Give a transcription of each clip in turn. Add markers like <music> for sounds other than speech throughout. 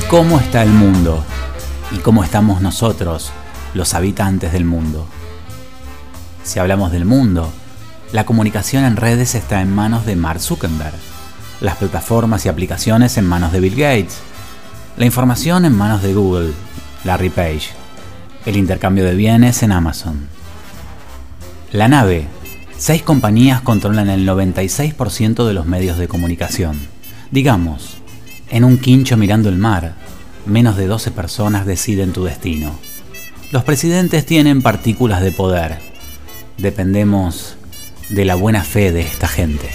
Cómo está el mundo y cómo estamos nosotros, los habitantes del mundo. Si hablamos del mundo, la comunicación en redes está en manos de Mark Zuckerberg, las plataformas y aplicaciones en manos de Bill Gates, la información en manos de Google, Larry Page, el intercambio de bienes en Amazon. La nave, seis compañías controlan el 96% de los medios de comunicación. Digamos, en un quincho mirando el mar, menos de 12 personas deciden tu destino. Los presidentes tienen partículas de poder. Dependemos de la buena fe de esta gente.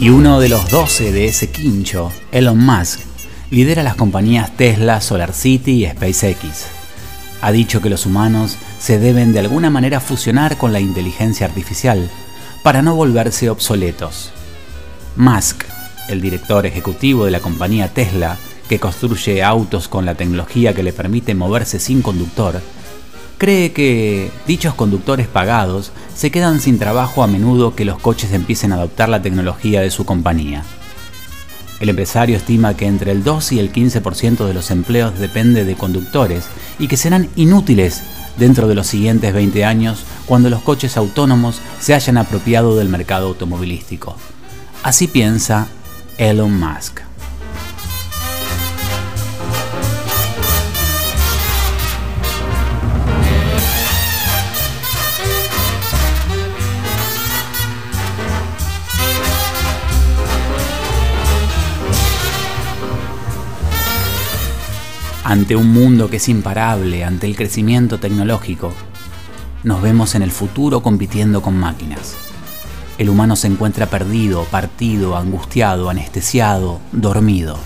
Y uno de los 12 de ese quincho, Elon Musk, lidera las compañías Tesla, SolarCity y SpaceX. Ha dicho que los humanos se deben de alguna manera fusionar con la inteligencia artificial para no volverse obsoletos. Musk, el director ejecutivo de la compañía Tesla, que construye autos con la tecnología que le permite moverse sin conductor, cree que dichos conductores pagados se quedan sin trabajo a menudo que los coches empiecen a adoptar la tecnología de su compañía. El empresario estima que entre el 2 y el 15% de los empleos depende de conductores y que serán inútiles dentro de los siguientes 20 años cuando los coches autónomos se hayan apropiado del mercado automovilístico. Así piensa Elon Musk. Ante un mundo que es imparable, ante el crecimiento tecnológico, nos vemos en el futuro compitiendo con máquinas. El humano se encuentra perdido, partido, angustiado, anestesiado, dormido.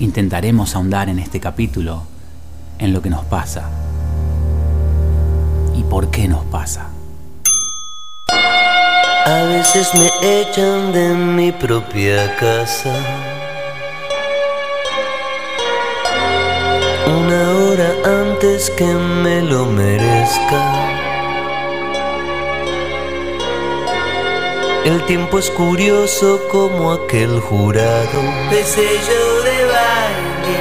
Intentaremos ahondar en este capítulo en lo que nos pasa y por qué nos pasa. A veces me echan de mi propia casa antes que me lo merezca. El tiempo es curioso como aquel jurado de sello de baile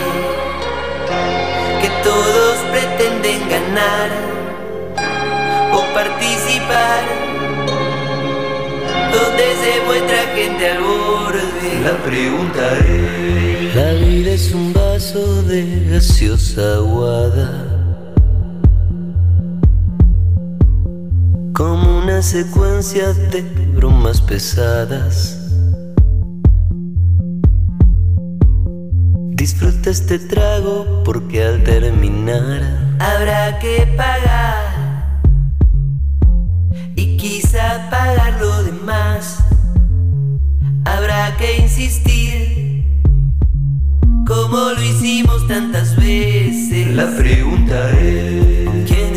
que todos pretenden ganar o participar. Donde se muestra gente al borde. La pregunta es: La vida es un de gaseosa aguada consecuencia de bromas pesadas. Disfruta este trago porque al terminar habrá que pagar y quizá pagar lo demás. Habrá que insistir como lo hicimos tantas veces. La pregunta es, ¿quién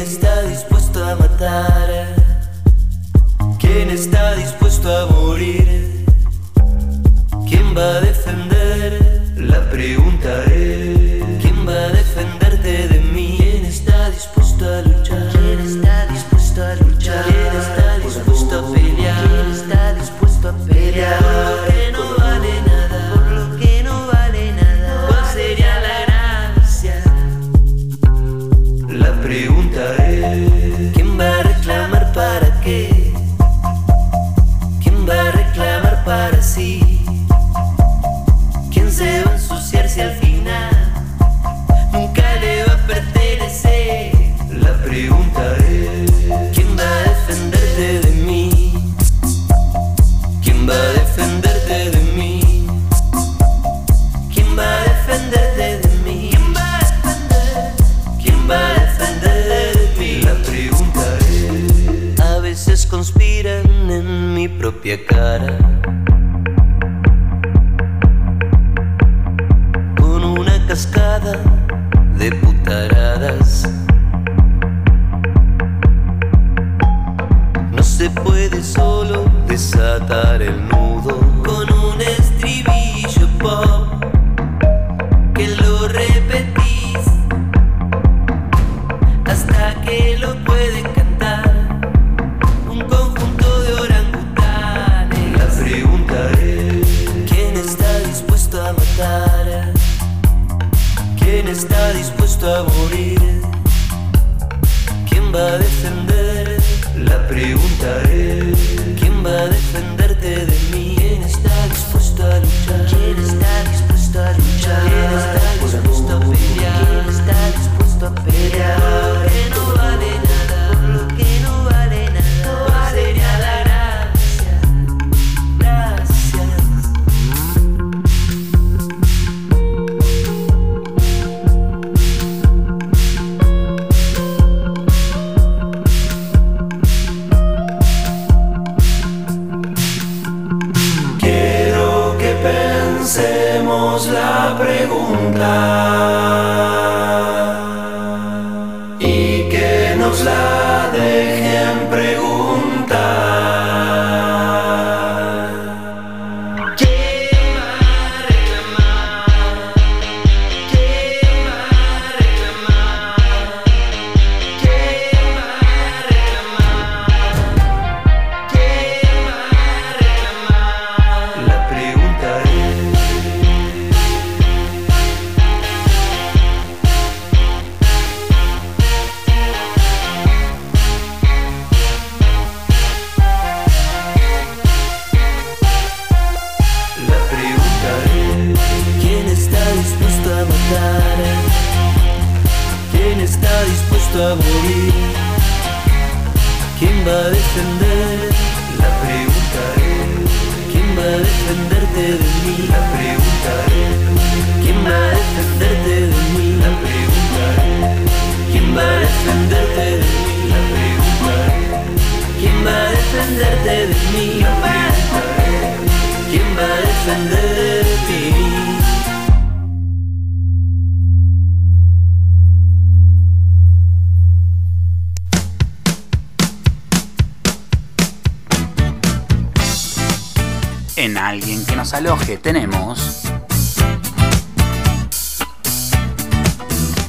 manos al tenemos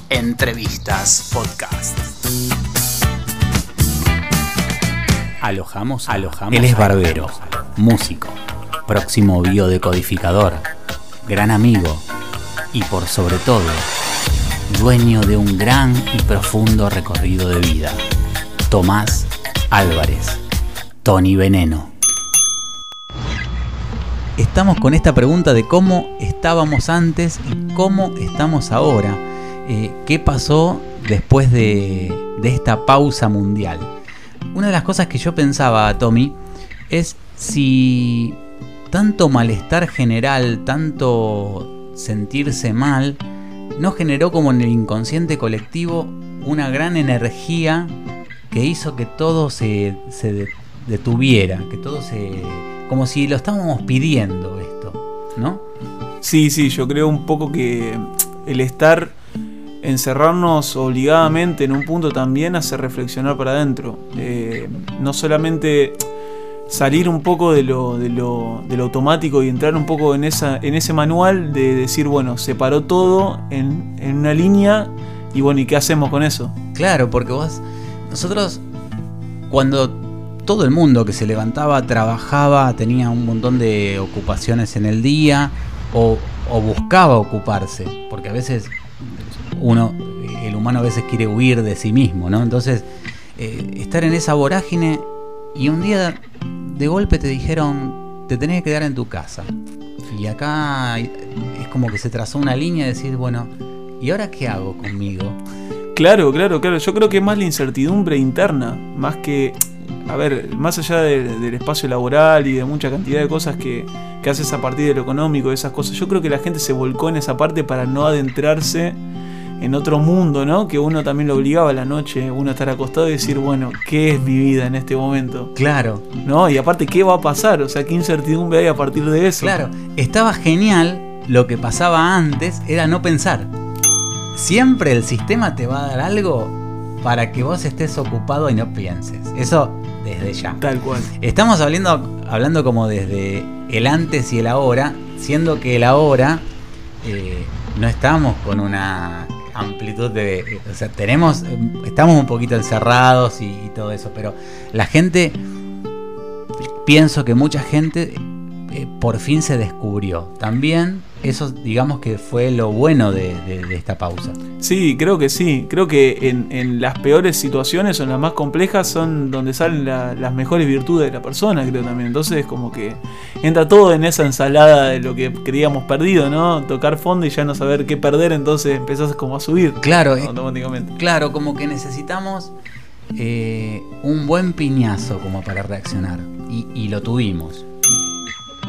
Entrevistas Podcast. Alojamos, alojamos. Él es barbero, músico, próximo biodecodificador, gran amigo y por sobre todo, dueño de un gran y profundo recorrido de vida. Tomás Álvarez, Tony Veneno estamos con esta pregunta de cómo estábamos antes y cómo estamos ahora. Eh, ¿Qué pasó después de, esta pausa mundial? Una de las cosas que yo pensaba, Tommy, es si tanto malestar general, tanto sentirse mal, no generó como en el inconsciente colectivo una gran energía que hizo que todo se detuviera, que todo se, como si lo estábamos pidiendo esto, ¿no? Sí, sí, yo creo un poco que el estar encerrarnos obligadamente en un punto también hace reflexionar para adentro. Eh, no solamente salir un poco de lo, de, lo, de lo, automático y entrar un poco en, esa, en ese manual de decir, bueno, se paró todo en, en una línea y bueno, ¿y qué hacemos con eso? Claro, porque vos, nosotros, cuando todo el mundo que se levantaba, trabajaba, tenía un montón de ocupaciones en el día o, o buscaba ocuparse, porque a veces uno, el humano a veces quiere huir de sí mismo, ¿no? Entonces, eh, estar en esa vorágine y un día de golpe te dijeron, te tenés que quedar en tu casa. Y acá es como que se trazó una línea de decir, bueno, ¿y ahora qué hago conmigo? Claro, claro, claro. Yo creo que es más la incertidumbre interna, más que, a ver, más allá de, del espacio laboral y de mucha cantidad de cosas que, que haces a partir de lo económico, de esas cosas, yo creo que la gente se volcó en esa parte para no adentrarse en otro mundo, ¿no? Que uno también lo obligaba a la noche, uno estar acostado y decir, bueno, ¿qué es mi vida en este momento? Claro. ¿No? Y aparte, ¿qué va a pasar? O sea, ¿qué incertidumbre hay a partir de eso? Claro, estaba genial, lo que pasaba antes era no pensar. Siempre el sistema te va a dar algo para que vos estés ocupado y no pienses. Eso desde ya. Tal cual. Estamos hablando, hablando como desde el antes y el ahora, siendo que el ahora eh, no estamos con una amplitud de. O sea, tenemos. Estamos un poquito encerrados y, y, todo eso, pero la gente. Pienso que mucha gente eh, por fin se descubrió. También eso, digamos que fue lo bueno de, de, de esta pausa. Sí, creo que sí. Creo que en, en, las peores situaciones o en las más complejas son donde salen la, las mejores virtudes de la persona, creo también. Entonces, como que entra todo en esa ensalada de lo que creíamos perdido, ¿no? Tocar fondo y ya no saber qué perder, entonces empezás como a subir. Claro, automáticamente. Eh, claro, como que necesitamos eh, un buen piñazo como para reaccionar. Y, y lo tuvimos.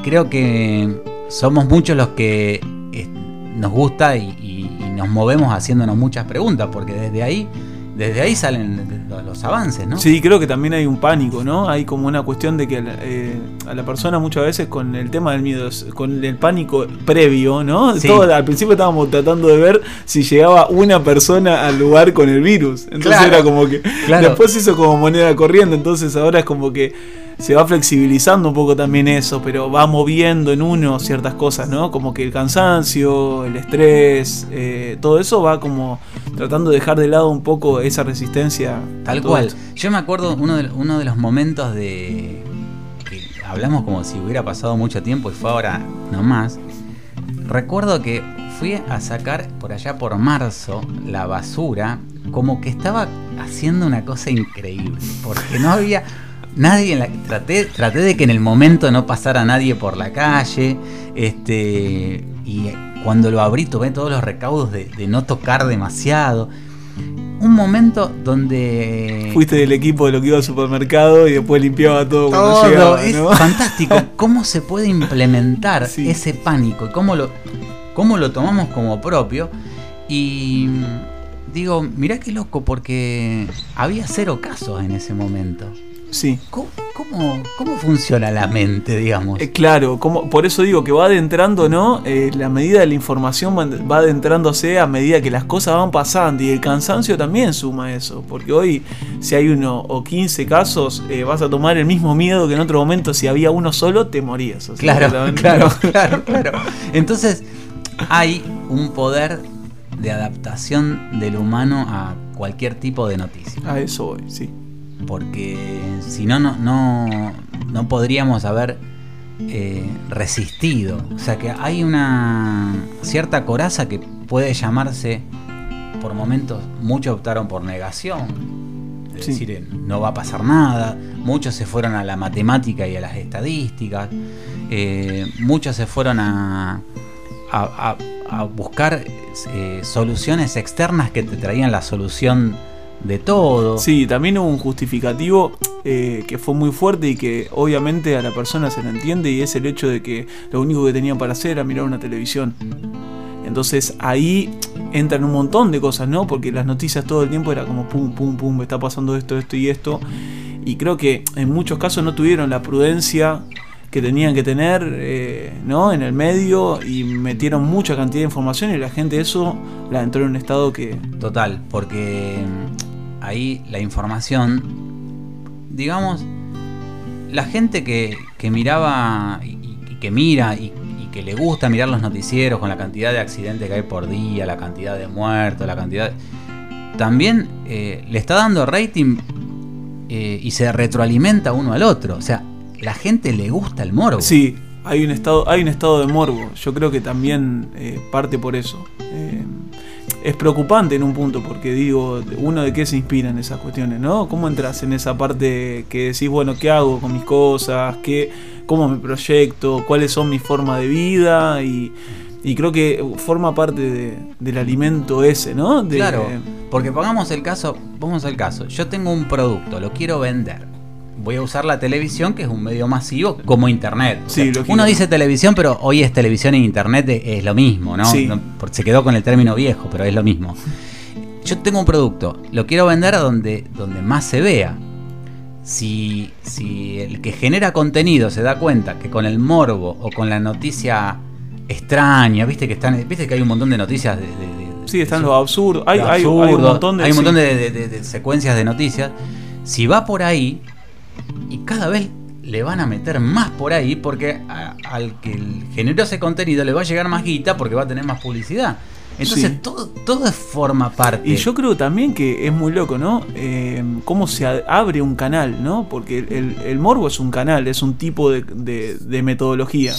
Creo que somos muchos los que eh, nos gusta y, y, y, nos movemos haciéndonos muchas preguntas, porque desde ahí, desde ahí salen los avances, ¿no? Sí, creo que también hay un pánico, ¿no? Hay como una cuestión de que eh, a la persona muchas veces con el tema del miedo, con el pánico previo, ¿no? Sí. Todo, al principio estábamos tratando de ver si llegaba una persona al lugar con el virus. Entonces claro, era como que... Claro. Después hizo como moneda corriendo, entonces ahora es como que se va flexibilizando un poco también eso, pero va moviendo en uno ciertas cosas, ¿no? Como que el cansancio, el estrés, eh, todo eso va como tratando de dejar de lado un poco esa resistencia. Tal cual. Esto. Yo me acuerdo uno de, uno de los momentos de que hablamos como si hubiera pasado mucho tiempo y fue ahora nomás. Recuerdo que fui a sacar por allá por marzo la basura, como que estaba haciendo una cosa increíble, porque no había nadie en la, traté, traté de que en el momento no pasara nadie por la calle. Este. Y cuando lo abrí tomé todos los recaudos de, de no tocar demasiado. Un momento donde. Fuiste del equipo de lo que iba al supermercado y después limpiaba todo, todo cuando llegaba. Es ¿no? fantástico. <laughs> ¿Cómo se puede implementar sí. ese pánico? Y cómo lo, cómo lo tomamos como propio. Y digo, mirá qué loco, porque había cero casos en ese momento. Sí. ¿Cómo, cómo, cómo funciona la mente, digamos? Eh, claro, como, por eso digo que va adentrando, ¿no? Eh, la medida de la información va adentrándose a medida que las cosas van pasando y el cansancio también suma eso, porque hoy si hay uno o 15 casos eh, vas a tomar el mismo miedo que en otro momento si había uno solo te morías. O sea, claro, claro, <laughs> claro, claro. Entonces hay un poder de adaptación del humano a cualquier tipo de noticia. A eso voy, sí porque si no, no, no, no podríamos haber eh, resistido. O sea que hay una cierta coraza que puede llamarse, por momentos, muchos optaron por negación, es sí. decir, no va a pasar nada, muchos se fueron a la matemática y a las estadísticas, eh, muchos se fueron a, a, a buscar eh, soluciones externas que te traían la solución de todo. Sí, también hubo un justificativo eh, que fue muy fuerte y que obviamente a la persona se le entiende y es el hecho de que lo único que tenían para hacer era mirar una televisión. Entonces ahí entran un montón de cosas, ¿no? Porque las noticias todo el tiempo era como pum, pum, pum, está pasando esto, esto y esto. Y creo que en muchos casos no tuvieron la prudencia que tenían que tener eh, ¿no? en el medio y metieron mucha cantidad de información y la gente eso la entró en un estado que... Total, porque ahí la información, digamos, la gente que, que miraba y, que mira y, que le gusta mirar los noticieros con la cantidad de accidentes que hay por día, la cantidad de muertos, la cantidad... También eh, le está dando rating eh, y se retroalimenta uno al otro. O sea, la gente le gusta el morbo. Sí, hay un estado, hay un estado de morbo. Yo creo que también eh, parte por eso. Eh, es preocupante en un punto, porque digo, uno de qué se inspira en esas cuestiones, ¿no? ¿Cómo entras en esa parte que decís, bueno, ¿qué hago con mis cosas? ¿Qué, ¿Cómo me proyecto? ¿Cuáles son mis formas de vida? Y, creo que forma parte del alimento ese, ¿no? claro, porque pongamos el caso, pongamos el caso, yo tengo un producto, lo quiero vender voy a usar la televisión, que es un medio masivo, como internet. uno dice televisión, pero hoy es televisión e internet es lo mismo, ¿no? Se quedó con el término viejo, pero es lo mismo. Yo tengo un producto, lo quiero vender a donde, donde más se vea. Si, si el que genera contenido se da cuenta que con el morbo o con la noticia extraña, viste que están, viste que hay un montón de noticias de, sí, están los absurdos. Hay, hay, un montón de, hay un montón de, secuencias de noticias. Si va por ahí, y cada vez le van a meter más por ahí porque al que generó ese contenido le va a llegar más guita porque va a tener más publicidad. Entonces todo, todo forma parte. Y yo creo también que es muy loco, ¿no? Eh, cómo se abre un canal, ¿no? Porque el, morbo es un canal, es un tipo de metodología.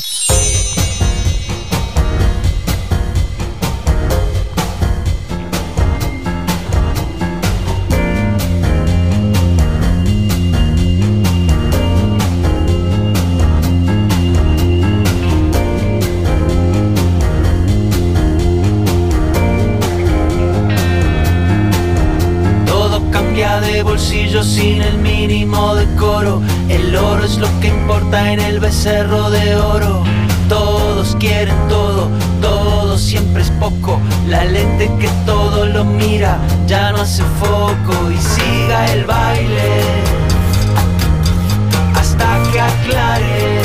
Becerro de oro. Todos quieren todo, todo siempre es poco. La lente que todo lo mira ya no hace foco y siga el baile hasta que aclare.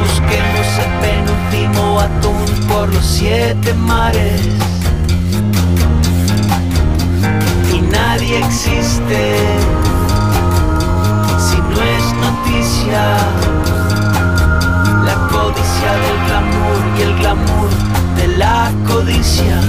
Busquemos el penúltimo atún por los siete mares. nadie existe La codicia del glamour y el glamour de la codicia.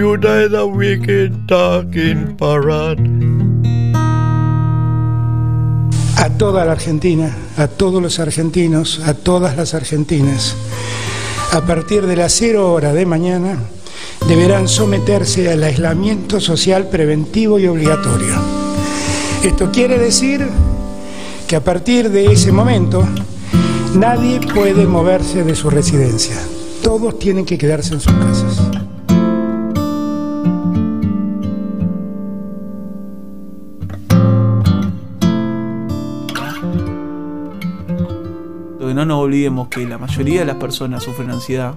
Computer is a wicked talking parrot. A toda la Argentina, a todos los argentinos, a todas las argentinas, a partir de las 0 hora de mañana, deberán someterse al aislamiento social preventivo y obligatorio. Esto quiere decir que a partir de ese momento nadie puede moverse de su residencia. Todos tienen que quedarse en sus casas. No nos olvidemos que la mayoría de las personas sufren ansiedad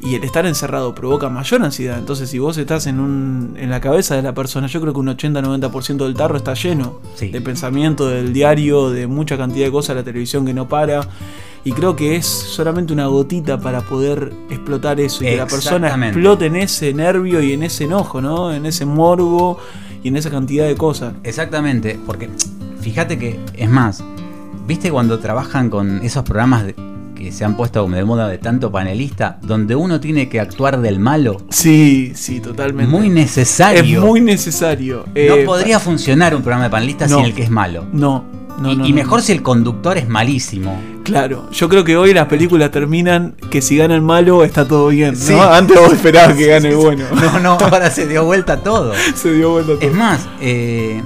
y el estar encerrado provoca mayor ansiedad. Entonces, si vos estás en, un, en la cabeza de la persona, yo creo que un 80-90% del tarro está lleno de pensamiento, del diario, de mucha cantidad de cosas, la televisión que no para. Y creo que es solamente una gotita para poder explotar eso y que la persona explote en ese nervio y en ese enojo, ¿no? En ese morbo y en esa cantidad de cosas. Exactamente, porque fíjate que, es más, ¿viste cuando trabajan con esos programas de, que se han puesto de moda de tanto panelista, donde uno tiene que actuar del malo. Sí, sí, totalmente. Muy necesario. Es muy necesario. no eh, podría funcionar un programa de panelista sin el que es malo. No, no, y, no, y mejor si el conductor es malísimo. Claro, yo creo que hoy las películas terminan que si gana el malo está todo bien, ¿no? <laughs> Antes vos esperabas que gane el bueno. No, no, <laughs> ahora se dio vuelta todo. se dio vuelta todo. Es más, eh,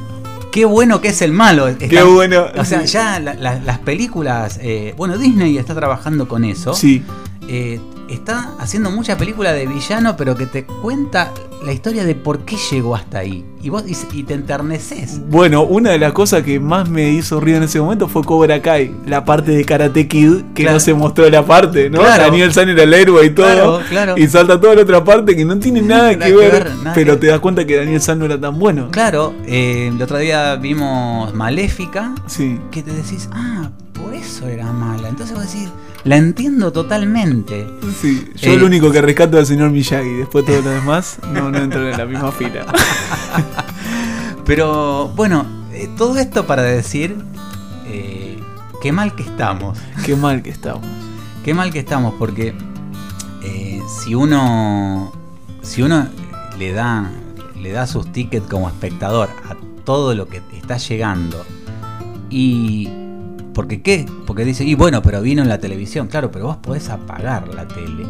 qué bueno que es el malo. qué bueno. O sea, ya las películas. Eh, bueno, Disney está trabajando con eso. Sí. Eh, está haciendo mucha película de villano, pero que te cuenta la historia de por qué llegó hasta ahí. Y vos y, te enterneces. Bueno, una de las cosas que más me hizo ruido en ese momento fue Cobra Kai, la parte de Karate Kid, que no se mostró la parte, ¿no? Daniel San era el héroe y todo. Y salta toda la otra parte que no tiene <laughs> nada, que, ver, pero te das cuenta que Daniel San no era tan bueno. Claro, eh, el otro día vimos Maléfica. Sí. Que te decís, ah, por eso era mala. Entonces vos decís la entiendo totalmente. Sí, yo eh, único que rescato es al señor Miyagi, después todo lo demás no, no entran en la misma fila. <laughs> Pero bueno, eh, todo esto para decir eh, qué mal que estamos. Qué mal que estamos. Qué mal que estamos, porque si uno. Si uno le da. le da sus tickets como espectador a todo lo que está llegando. Y porque qué? Porque dice, y bueno, pero vino en la televisión. Claro, pero vos podés apagar la tele.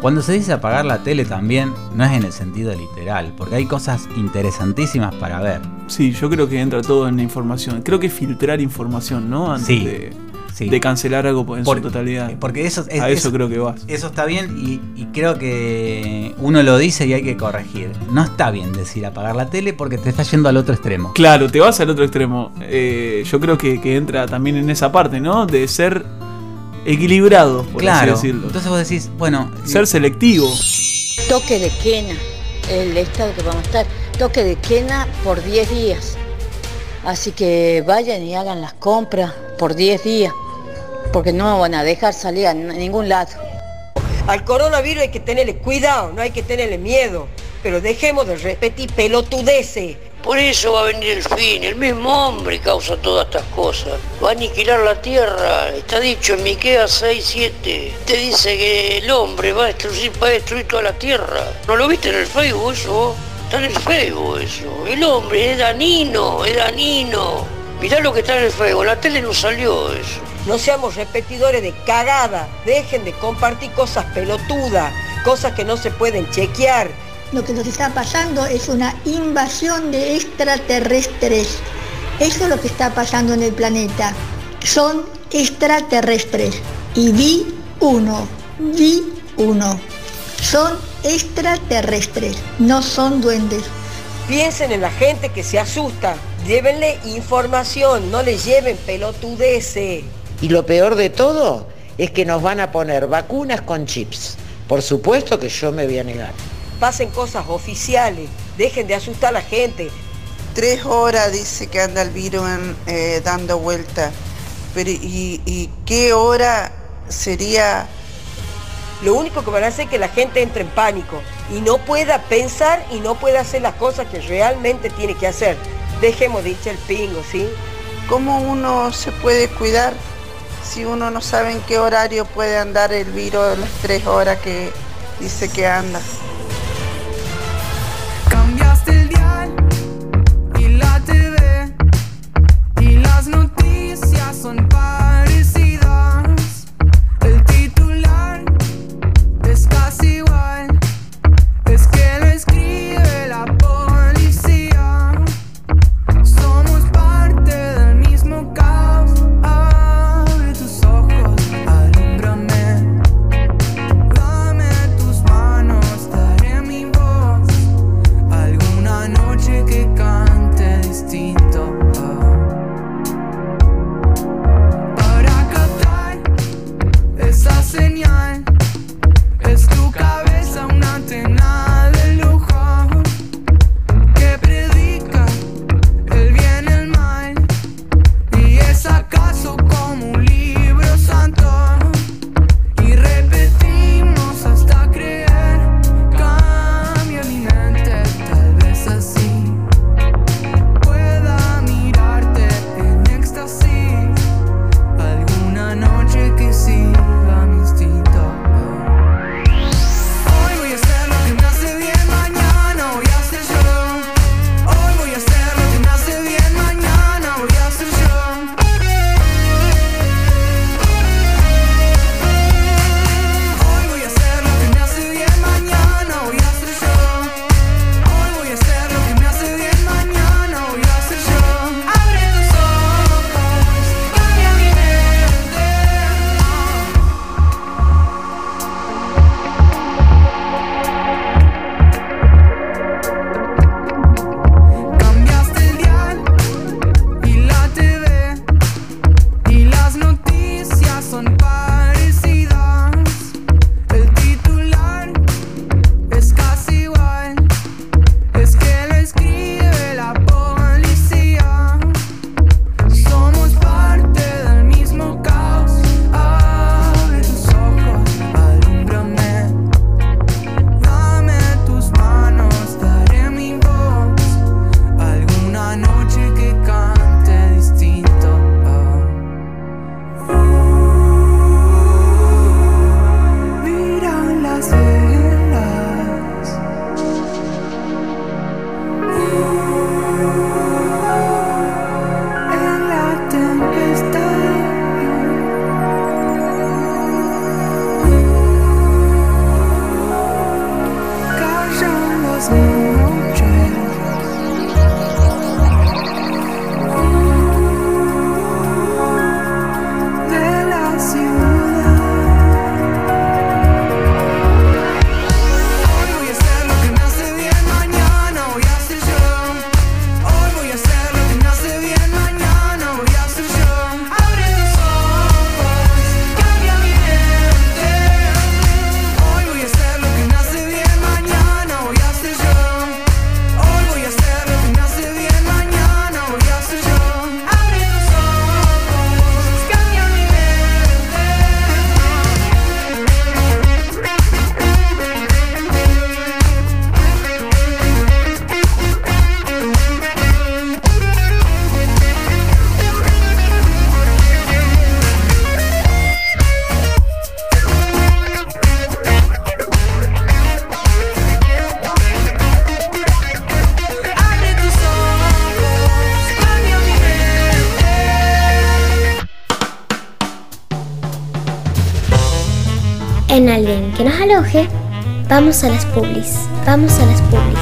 Cuando se dice apagar la tele también no es en el sentido literal, porque hay cosas interesantísimas para ver. Sí, yo creo que entra todo en la información. Creo que filtrar información, ¿no? Antes de de cancelar algo en su totalidad. Porque eso, a eso, creo que vas. Eso está bien y, creo que uno lo dice y hay que corregir. No está bien decir apagar la tele porque te está yendo al otro extremo. Claro, te vas al otro extremo. Eh, yo creo que, entra también en esa parte, ¿no? De ser equilibrado, por claro. así decirlo. Entonces vos decís, bueno. Ser selectivo. Toque de quena, el estado que vamos a estar. Toque de quena por 10 días. Así que vayan y hagan las compras por 10 días porque no van a dejar salir a ningún lado. Al coronavirus hay que tenerle cuidado, no hay que tenerle miedo, pero dejemos de repetir pelotudeces. Por eso va a venir el fin, el mismo hombre causa todas estas cosas. Va a aniquilar la tierra, está dicho en Miqueas 6, Te dice que el hombre va a destruir, va a destruir toda la tierra. ¿No lo viste en el Facebook eso? Está en el Facebook eso. El hombre es danino, es danino. Mirá lo que está en el Facebook, la tele no salió eso. No seamos repetidores de cagada. Dejen de compartir cosas pelotudas, cosas que no se pueden chequear. Lo que nos está pasando es una invasión de extraterrestres. Eso es lo que está pasando en el planeta. Son extraterrestres. Y vi uno, vi uno. Son extraterrestres, no son duendes. Piensen en la gente que se asusta. Llévenle información, no le lleven pelotudeces. Y lo peor de todo es que nos van a poner vacunas con chips. Por supuesto que yo me voy a negar. Pasen cosas oficiales, dejen de asustar a la gente. Tres horas dice que anda el virus eh, dando vuelta. Pero ¿y, qué hora sería? Lo único que van a hacer es que la gente entre en pánico y no pueda pensar y no pueda hacer las cosas que realmente tiene que hacer. Dejemos dicho el pingo, ¿sí? ¿Cómo uno se puede cuidar si uno no sabe en qué horario puede andar el virus las tres horas que dice que anda? vamos a las publis, vamos a las publis.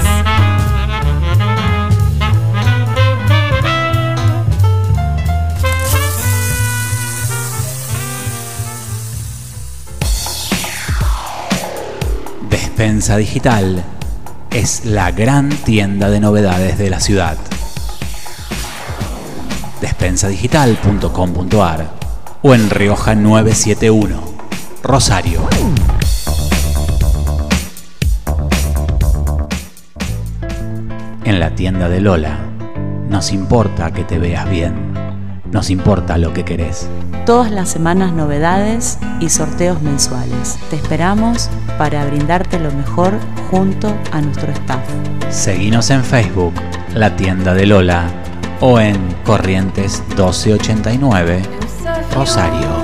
Despensa Digital es la gran tienda de novedades de la ciudad. Despensadigital.com.ar o en Rioja 971, Rosario. tienda de Lola. Nos importa que te veas bien. Nos importa lo que querés. Todas las semanas novedades y sorteos mensuales. Te esperamos para brindarte lo mejor junto a nuestro staff. Seguinos en Facebook, La Tienda de Lola, o en Corrientes 1289, Rosario.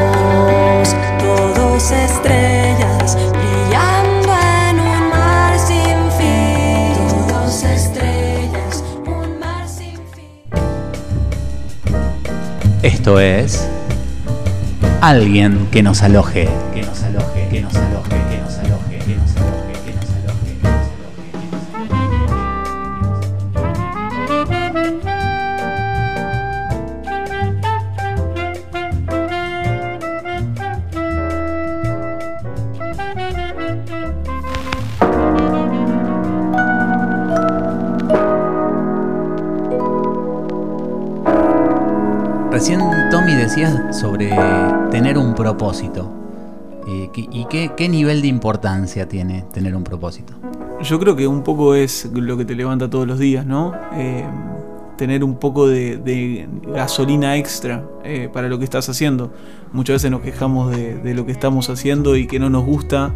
Es alguien que nos aloje, ¿Y qué, qué nivel de importancia tiene tener un propósito? Yo creo que un poco es lo que te levanta todos los días, ¿no? Eh, tener un poco de, de gasolina extra eh, para lo que estás haciendo. Muchas veces nos quejamos de, de lo que estamos haciendo y que no nos gusta.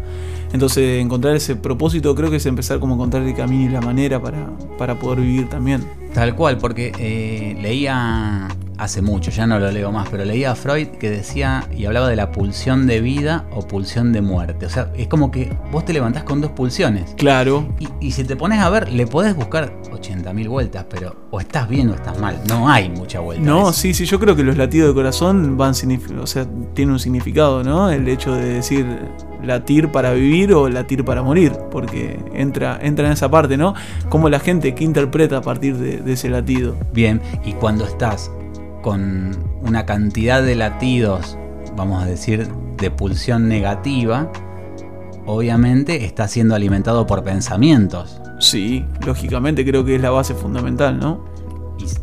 Entonces encontrar ese propósito creo que es empezar como a encontrar el camino y la manera para, para poder vivir también. Tal cual, porque eh, leía hace mucho, ya no lo leo más, pero leía a Freud que decía y hablaba de la pulsión de vida o pulsión de muerte. O sea, es como que vos te levantás con dos pulsiones. Claro. Y, y si te pones a ver, le podés buscar 80.000 vueltas, pero o estás bien o estás mal. No hay mucha vuelta. No, sí, sí, yo creo que los latidos de corazón van o sea, tienen un significado, ¿no? El hecho de decir latir para vivir o latir para morir, porque entra, entra en esa parte, ¿no? Como la gente que interpreta a partir de, de ese latido. Bien, y cuando estás con una cantidad de latidos, vamos a decir, de pulsión negativa, obviamente está siendo alimentado por pensamientos. Sí, lógicamente creo que es la base fundamental, ¿no?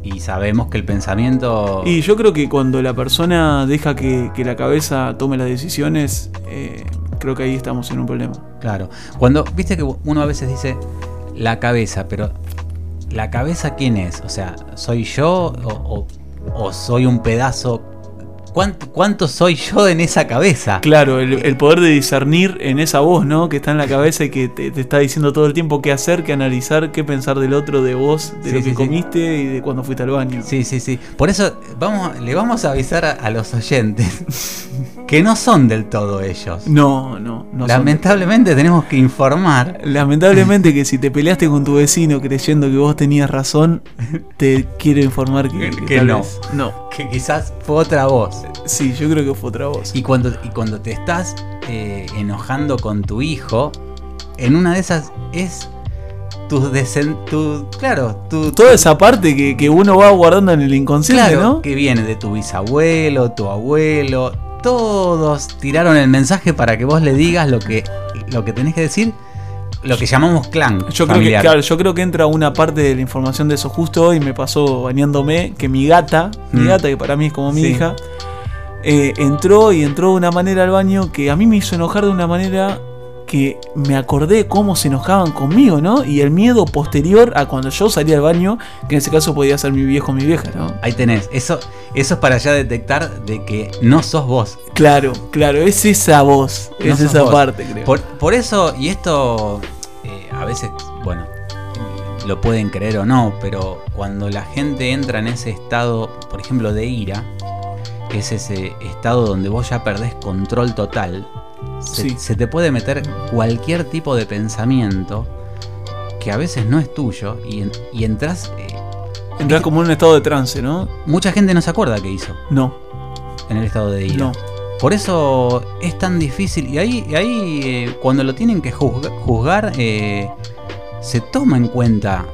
Y, y sabemos que el pensamiento... Y yo creo que cuando la persona deja que, que la cabeza tome las decisiones, eh, creo que ahí estamos en un problema. Claro. Cuando, viste que uno a veces dice la cabeza, pero ¿la cabeza quién es? O sea, ¿soy yo o, o- o soy un pedazo? ¿Cuánto, cuánto soy yo en esa cabeza? Claro, el, el poder de discernir en esa voz, ¿no? Que está en la cabeza y que te, te está diciendo todo el tiempo qué hacer, qué analizar, qué pensar del otro, de vos, de Sí, lo que sí. comiste y de cuando fuiste al baño. Sí, sí, sí. Por eso vamos, le vamos a avisar a, a los oyentes que no son del todo ellos. No, no, no. son- Lamentablemente tenemos que informar. Lamentablemente <laughs> que si te peleaste con tu vecino creyendo que vos tenías razón, te quiero informar que, que Que tal no. vez no. Que quizás fue otra voz. Sí, yo creo que fue otra voz. Y cuando, y cuando te estás eh, enojando con tu hijo, en una de esas es tu desen, tu, claro, tu Toda esa parte que, que uno va guardando en el inconsciente, claro, ¿no? que viene de tu bisabuelo, tu abuelo, todos tiraron el mensaje para que vos le digas lo que, lo que tenés que decir, lo que llamamos clan. Yo creo, que, familiar. claro, yo creo que entra una parte de la información de eso. Justo hoy me pasó bañándome que mi gata, mi Mm. gata que para mí es como mi Sí. hija, eh, entró y entró de una manera al baño que a mí me hizo enojar de una manera que me acordé cómo se enojaban conmigo, ¿no? Y el miedo posterior a cuando yo salía al baño, que en ese caso podía ser mi viejo o mi vieja, ¿no? Ahí tenés, eso, eso es para ya detectar de que no sos vos. Claro, claro, es esa voz, No es esa vos. parte, creo. Por, por eso, y esto eh, a veces, bueno, lo pueden creer o no, pero cuando la gente entra en ese estado, por ejemplo, de ira, que es ese estado donde vos ya perdés control total, se, Sí. se te puede meter cualquier tipo de pensamiento que a veces no es tuyo y, en- y entras... eh, como en un estado de trance, ¿no? mucha gente no se acuerda qué hizo No, en el estado de ira. no. Por eso es tan difícil. Y ahí, y ahí eh, cuando lo tienen que juzga- juzgar, eh, se toma en cuenta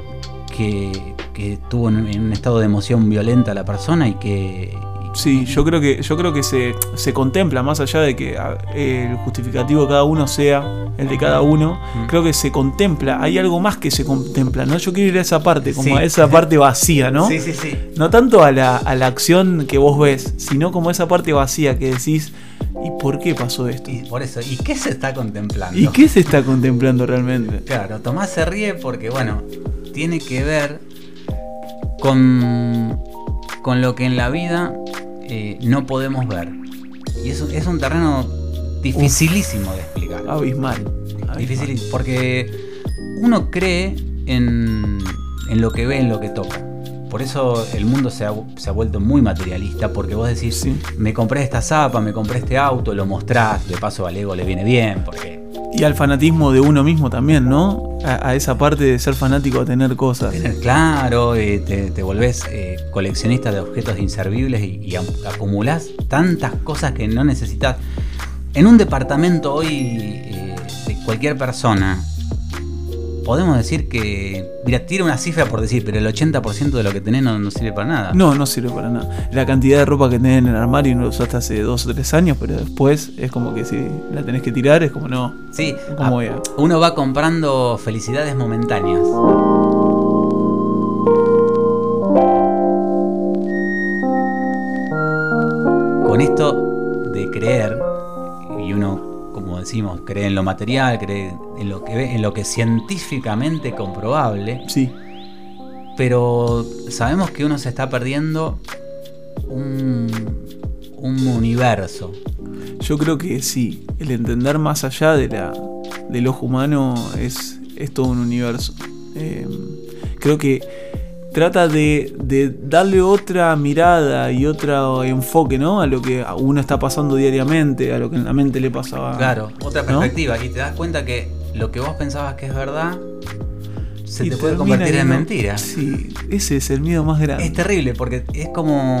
que, que estuvo en, en un estado de emoción violenta la persona y que. Sí, yo creo que, yo creo que se, se contempla, más allá de que a, el justificativo de cada uno sea el de cada uno, Mm. creo que se contempla, hay algo más que se contempla, ¿no? Yo quiero ir a esa parte, como Sí. a esa parte vacía, ¿no? Sí, sí, sí. No tanto a la, a la acción que vos ves, sino como esa parte vacía que decís, ¿y por qué pasó esto? Y por eso, ¿y qué se está contemplando? ¿Y qué se está contemplando realmente? Claro, Tomás se ríe porque, bueno, tiene que ver con, con lo que en la vida eh, no podemos ver. Y es, un- es un terreno dificilísimo de explicar. Abismal. Difícil, porque uno cree en, en lo que ve, en lo que toca. Por eso el mundo se ha, se ha vuelto muy materialista, porque vos decís, me compré esta zapa, me compré este auto, lo mostrás, de paso al ego le viene bien, porque Y al fanatismo de uno mismo también, ¿no? A, a esa parte de ser fanático a tener cosas. Claro, eh, te, te volvés eh, coleccionista de objetos inservibles y, y acumulás tantas cosas que no necesitas. En un departamento hoy eh, de cualquier persona, podemos decir que, mira, tira una cifra por decir, pero el 80% de lo que tenés no, no sirve para nada. No, no sirve para nada. La cantidad de ropa que tenés en el armario no la usaste hace dos o tres años, pero después es como que si la tenés que tirar, es como no. Sí, ¿Cómo a- voy a- uno va comprando felicidades momentáneas. Como decimos, cree en lo material, cree en lo que ve, en lo que es científicamente comprobable. Sí. Pero sabemos que uno se está perdiendo un, un universo. Yo creo que sí, el entender más allá de la, del ojo humano es, es todo un universo. Eh, creo que trata de, de darle otra mirada y otro enfoque, ¿no? A lo que uno está pasando diariamente, a lo que en la mente le pasaba. Claro, otra ¿no? perspectiva. Y te das cuenta que lo que vos pensabas que es verdad se Y te puede convertir en mentira. Sí, ese es el miedo más grande. Es terrible porque es como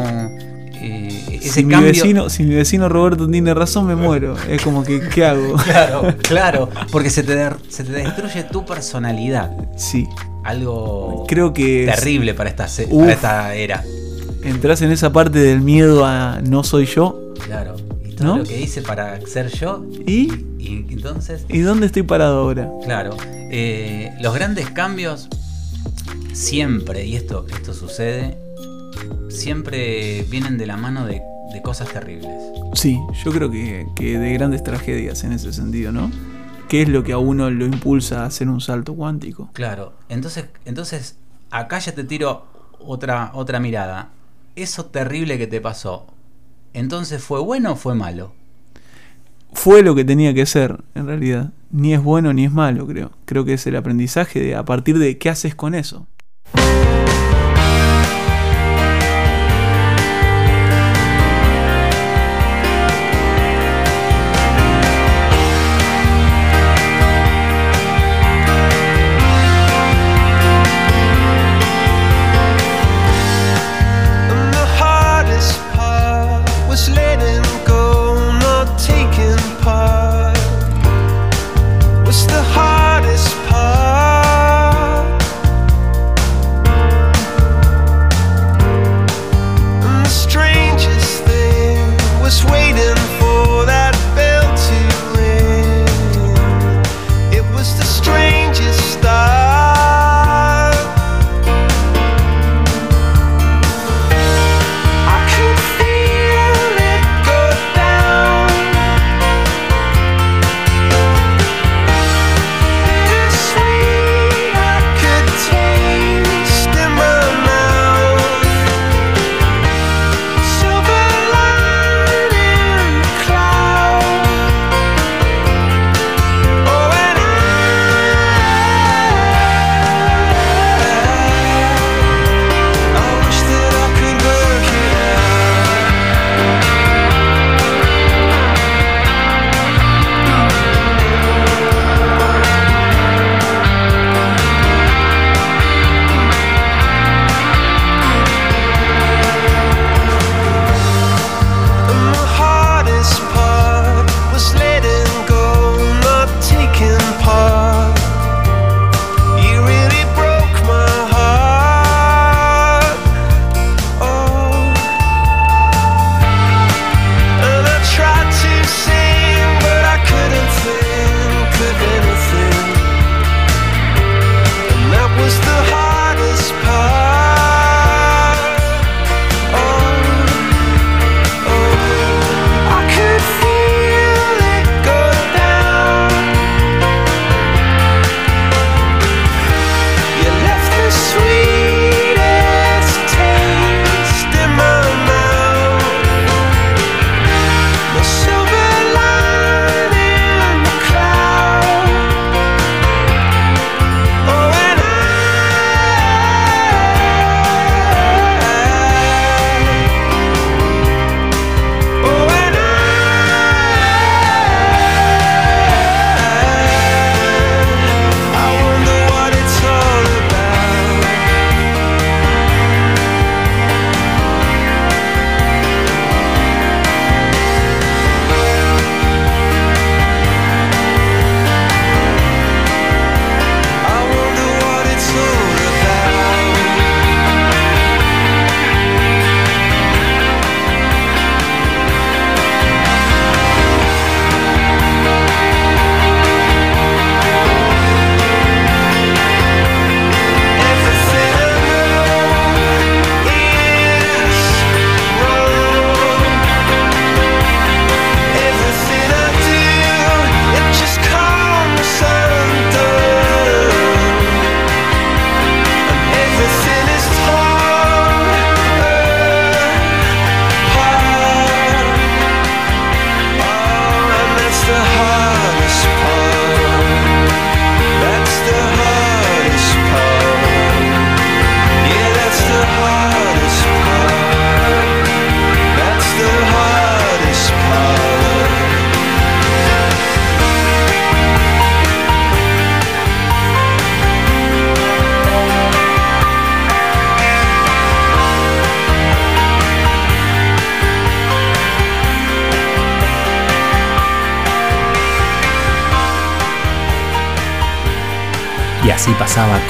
eh, ese si, mi cambio. vecino, si mi vecino Roberto tiene razón, me muero. Es como que, ¿qué hago? <laughs> Claro, claro, porque se te, se te destruye tu personalidad. Sí. Algo Creo que es- terrible para esta, Uf. para esta era. Entras en esa parte del miedo a no soy yo. Claro. Y todo ¿No? lo que hice para ser yo. ¿Y? Y entonces. ¿Y dónde estoy parado ahora? Claro. eh, los grandes cambios siempre, y esto, esto sucede, siempre vienen de la mano de, de cosas terribles. Sí, yo creo que, que de grandes tragedias en ese sentido, ¿no? ¿Qué es lo que a uno lo impulsa a hacer un salto cuántico? Claro. Entonces, entonces acá ya te tiro otra, otra mirada. Eso terrible que te pasó, ¿entonces fue bueno o fue malo? Fue lo que tenía que ser, en realidad. Ni es bueno ni es malo, creo. Creo que es el aprendizaje de a partir de qué haces con eso.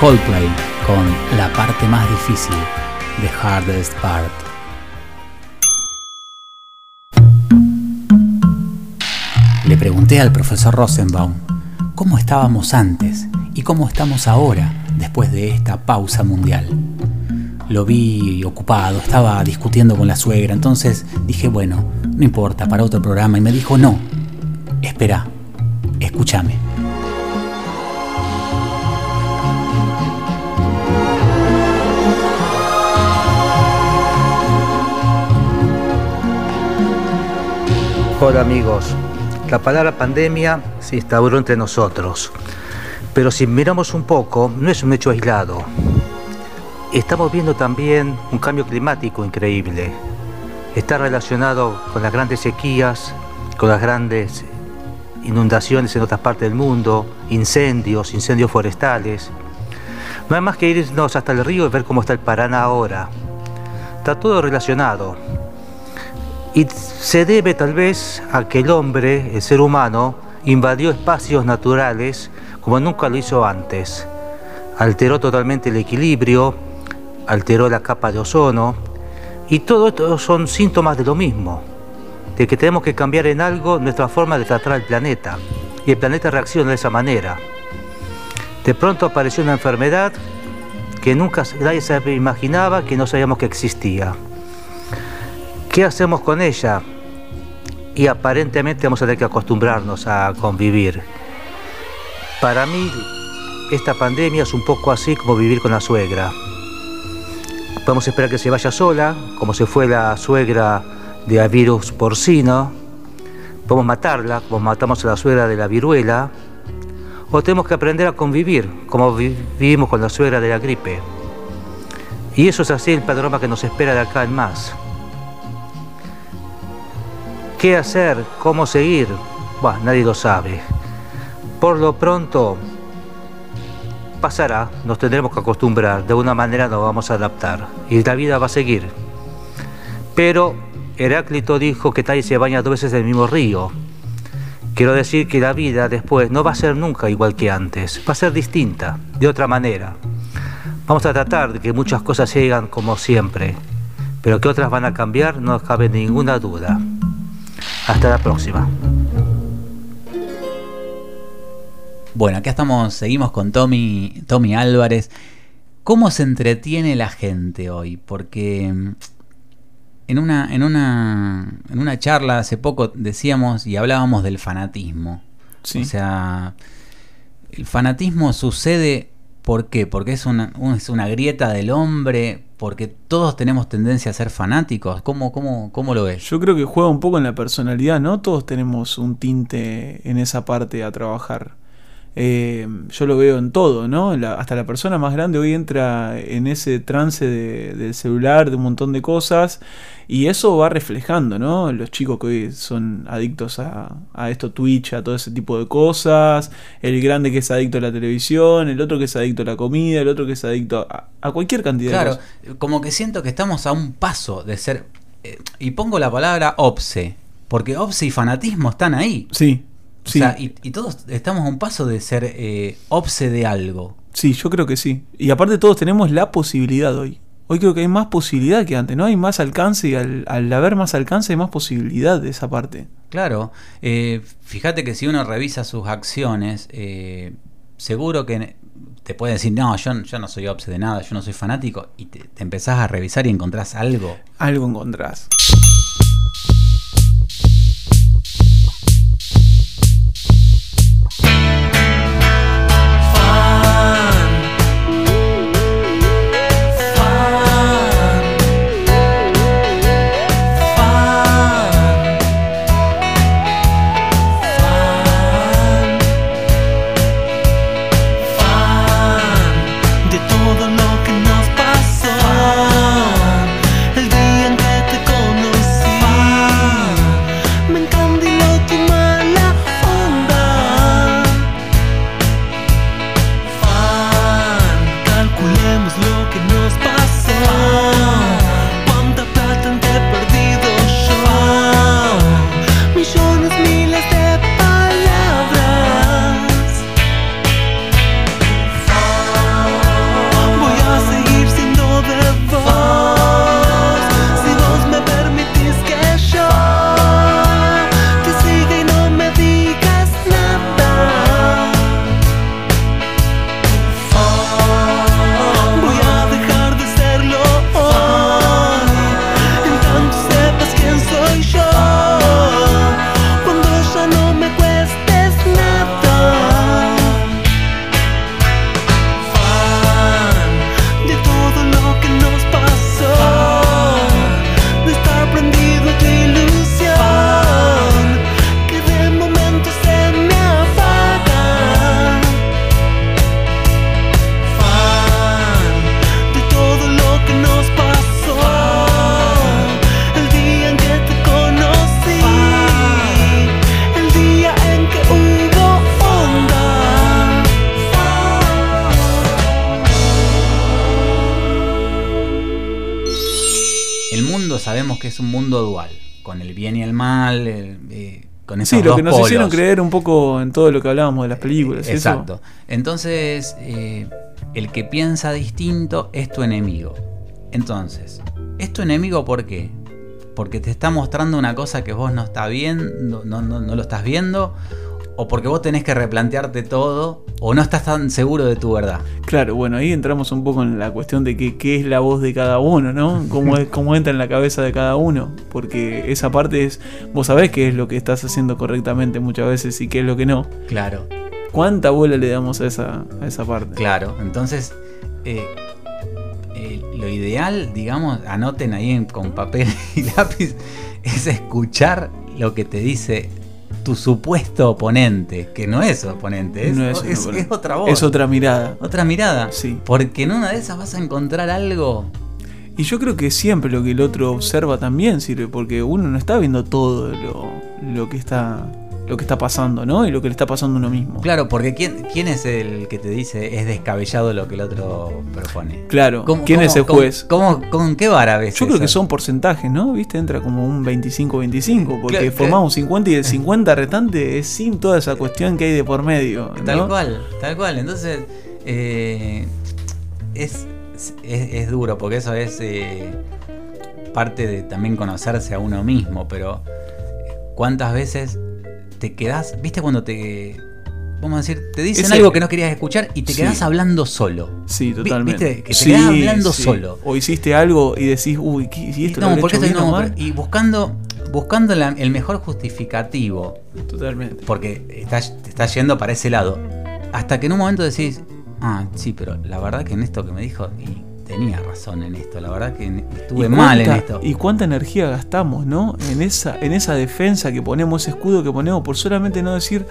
Coldplay con la parte más difícil, The Hardest Part. Le pregunté al profesor Rosenbaum cómo estábamos antes y cómo estamos ahora después de esta pausa mundial. Lo vi ocupado, estaba discutiendo con la suegra, entonces dije, bueno, no importa, para otro programa, y me dijo, no, espera, escúchame. Hola amigos, la palabra pandemia se instauró entre nosotros, pero si miramos un poco, no es un hecho aislado. Estamos viendo también un cambio climático increíble. Está relacionado con las grandes sequías, con las grandes inundaciones en otras partes del mundo, incendios, incendios forestales. No hay más que irnos hasta el río y ver cómo está el Paraná ahora. Está todo relacionado. Y se debe tal vez a que el hombre, el ser humano, invadió espacios naturales como nunca lo hizo antes. Alteró totalmente el equilibrio, alteró la capa de ozono, y todo esto son síntomas de lo mismo, de que tenemos que cambiar en algo nuestra forma de tratar al planeta, y el planeta reacciona de esa manera. De pronto apareció una enfermedad que nunca nadie se imaginaba, que no sabíamos que existía. ¿Qué hacemos con ella? Y aparentemente vamos a tener que acostumbrarnos a convivir. Para mí, esta pandemia es un poco así como vivir con la suegra. Podemos esperar que se vaya sola, como se fue la suegra de virus porcino. Podemos matarla, como matamos a la suegra de la viruela. O tenemos que aprender a convivir, como vi- vivimos con la suegra de la gripe. Y eso es así el panorama que nos espera de acá en más. ¿Qué hacer? ¿Cómo seguir? Bah, nadie lo sabe. Por lo pronto, pasará, nos tendremos que acostumbrar, de alguna manera nos vamos a adaptar y la vida va a seguir. Pero Heráclito dijo que nadie se baña dos veces en el mismo río. Quiero decir que la vida después no va a ser nunca igual que antes, va a ser distinta, de otra manera. Vamos a tratar de que muchas cosas sigan como siempre, pero que otras van a cambiar no cabe ninguna duda. Hasta la próxima. Bueno, acá estamos, seguimos con Tommy, Tommy Álvarez. ¿Cómo se entretiene la gente hoy? Porque mm, en una, en una, en una charla hace poco decíamos y hablábamos del fanatismo. Sí. O sea, el fanatismo sucede ¿por qué? Porque es una, un- es una grieta del hombre, porque todos tenemos tendencia a ser fanáticos. ¿Cómo, cómo, cómo lo ves? Yo creo que juega un poco en la personalidad, ¿no? Todos tenemos un tinte en esa parte a trabajar. Eh, yo lo veo en todo, ¿no? La- hasta la persona más grande hoy entra en ese trance de- del celular, de un montón de cosas, y eso va reflejando, ¿no? Los chicos que hoy son adictos a, a esto Twitch, a todo ese tipo de cosas, el grande que es adicto a la televisión, el otro que es adicto a la comida, el otro que es adicto a, a cualquier cantidad de Claro, cosas. como que siento que estamos a un paso de ser. eh, y pongo la palabra obse, porque obse y fanatismo están ahí. Sí, O sí. sea, y, y todos estamos a un paso de ser eh, obse de algo. Sí, yo creo que sí. Y aparte todos tenemos la posibilidad hoy. Hoy creo que hay más posibilidad que antes, ¿no? Hay más alcance y al, al haber más alcance hay más posibilidad de esa parte. Claro, eh, fíjate que si uno revisa sus acciones, eh, seguro que te puede decir, no, yo, yo no soy obse de nada, yo no soy fanático, y te, te empezás a revisar y encontrás algo. Algo encontrás. Sabemos que es un mundo dual, con el bien y el mal, el, eh, con esos Sí, lo dos que nos polos. hicieron creer un poco en todo lo que hablábamos de las películas. Exacto. Entonces, eh, el que piensa distinto es tu enemigo. Entonces, ¿es tu enemigo por qué? Porque te está mostrando una cosa que vos no estás viendo, no, no- no lo estás viendo, o porque vos tenés que replantearte todo, o no estás tan seguro de tu verdad. Claro, bueno, ahí entramos un poco en la cuestión de que, qué es la voz de cada uno, ¿no? Cómo, es, cómo entra en la cabeza de cada uno. Porque esa parte es, vos sabés qué es lo que estás haciendo correctamente muchas veces y qué es lo que no. Claro. ¿Cuánta bola le damos a esa, a esa parte? Claro, entonces eh, eh, lo ideal, digamos, anoten ahí en- con papel <laughs> y lápiz, es escuchar lo que te dice tu supuesto oponente, que no es oponente, es, No es es- otra voz. Es otra mirada. Otra mirada. Sí. Porque en una de esas vas a encontrar algo. Y yo creo que siempre lo que el otro observa también sirve, porque uno no está viendo todo lo, lo que está lo que está pasando, ¿no? Y lo que le está pasando a uno mismo. Claro, porque ¿quién, quién es el que te dice es descabellado lo que el otro propone? Claro, ¿Cómo- ¿quién cómo- es el juez? ¿Cómo, con qué vara ves Yo creo eso? que son porcentajes, ¿no? ¿Viste? Entra como un 25-25, porque Claro, formamos 50 y el <laughs> 50 restante es sin toda esa cuestión que hay de por medio. ¿no? Tal cual, tal cual. Entonces, eh, es, es, es duro, porque eso es eh, parte de también conocerse a uno mismo, pero ¿cuántas veces te quedás, viste cuando te... Vamos a decir, te dicen Ese- algo que no querías escuchar y te Sí. quedás hablando solo. Sí, totalmente. ¿Viste? Que te Sí, quedás hablando sí. solo. O hiciste algo y decís, uy, ¿qué- ¿y esto lo No, habré porque hecho esto bien o no, mal? y buscando, buscando la- el mejor justificativo. Totalmente. Porque estás, te estás yendo para ese lado. Hasta que en un momento decís, ah, sí, pero la verdad que en esto que me dijo, y tenía razón en esto, la verdad que estuve ¿Y mal en esto. Y cuánta energía gastamos, ¿no? En esa, en esa defensa que ponemos, ese escudo que ponemos, por solamente no decir,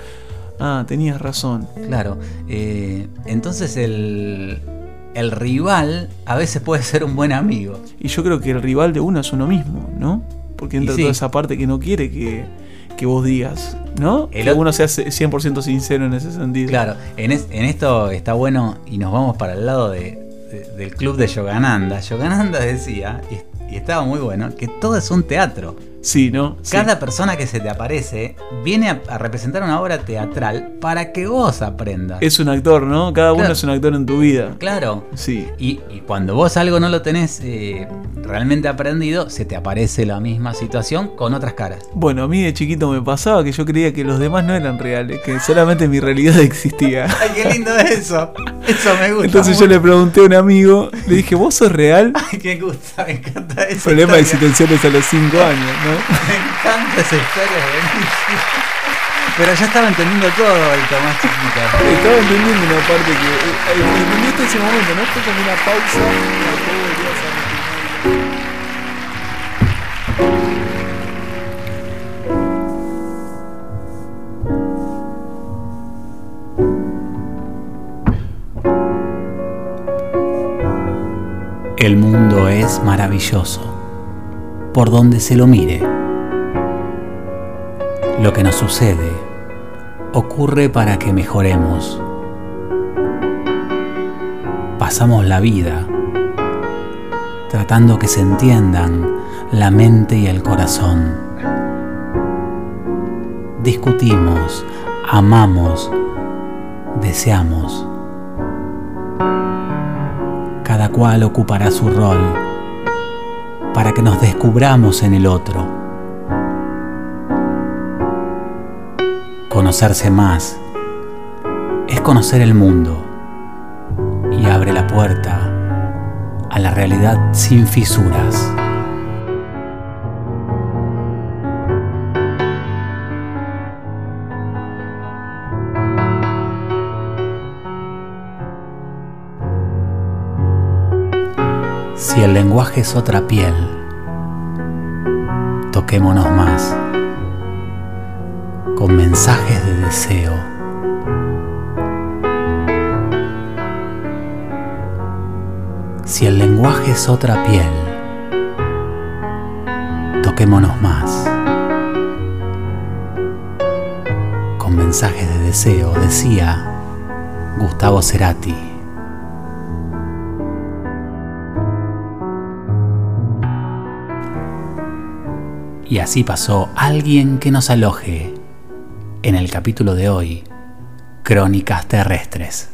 ah, tenías razón. Claro. eh, entonces el, el rival a veces puede ser un buen amigo. Y yo creo que el rival de uno es uno mismo, ¿no? Porque entra sí. toda esa parte que no quiere que, que vos digas, ¿no? El que uno sea 100% sincero en ese sentido. Claro, en, es- en esto está bueno y nos vamos para el lado de- de- del club de Yogananda. Yogananda decía, y estaba muy bueno, que todo es un teatro. Sí, ¿no? Sí. Cada persona que se te aparece viene a, a representar una obra teatral para que vos aprendas. Es un actor, ¿no? Cada uno es un actor en tu vida. Claro. Sí. Y, y cuando vos algo no lo tenés eh, realmente aprendido, se te aparece la misma situación con otras caras. Bueno, a mí de chiquito me pasaba que yo creía que los demás no eran reales, que solamente mi realidad <laughs> existía. <laughs> Ay, qué lindo eso. Eso me gusta. Entonces yo le pregunté a un amigo, le dije, ¿vos sos real? <laughs> Ay, qué gusta, me encanta eso. Problema de situaciones a los 5 años, ¿no? Me encanta esa historia, buenísima. Pero ya estaba entendiendo todo el Tomás chiquito. Estaba entendiendo una parte que. eh, eh, entendí hasta ese momento, ¿no? Fue como una pausa. volvieras a. El mundo es maravilloso, por donde se lo mire. Lo que nos sucede ocurre para que mejoremos. Pasamos la vida tratando que se entiendan la mente y el corazón. Discutimos, amamos, deseamos. Cada cual ocupará su rol para que nos descubramos en el otro. Conocerse más es conocer el mundo y abre la puerta a la realidad sin fisuras. Si el lenguaje es otra piel, toquémonos más con mensajes de deseo. Si el lenguaje es otra piel, toquémonos más con mensajes de deseo, decía Gustavo Cerati. Y así pasó alguien que nos aloje. En el capítulo de hoy, Crónicas Terrestres.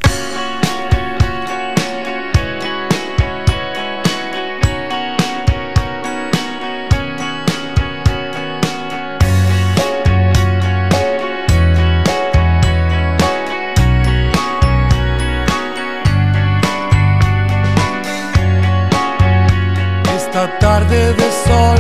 Esta tarde de sol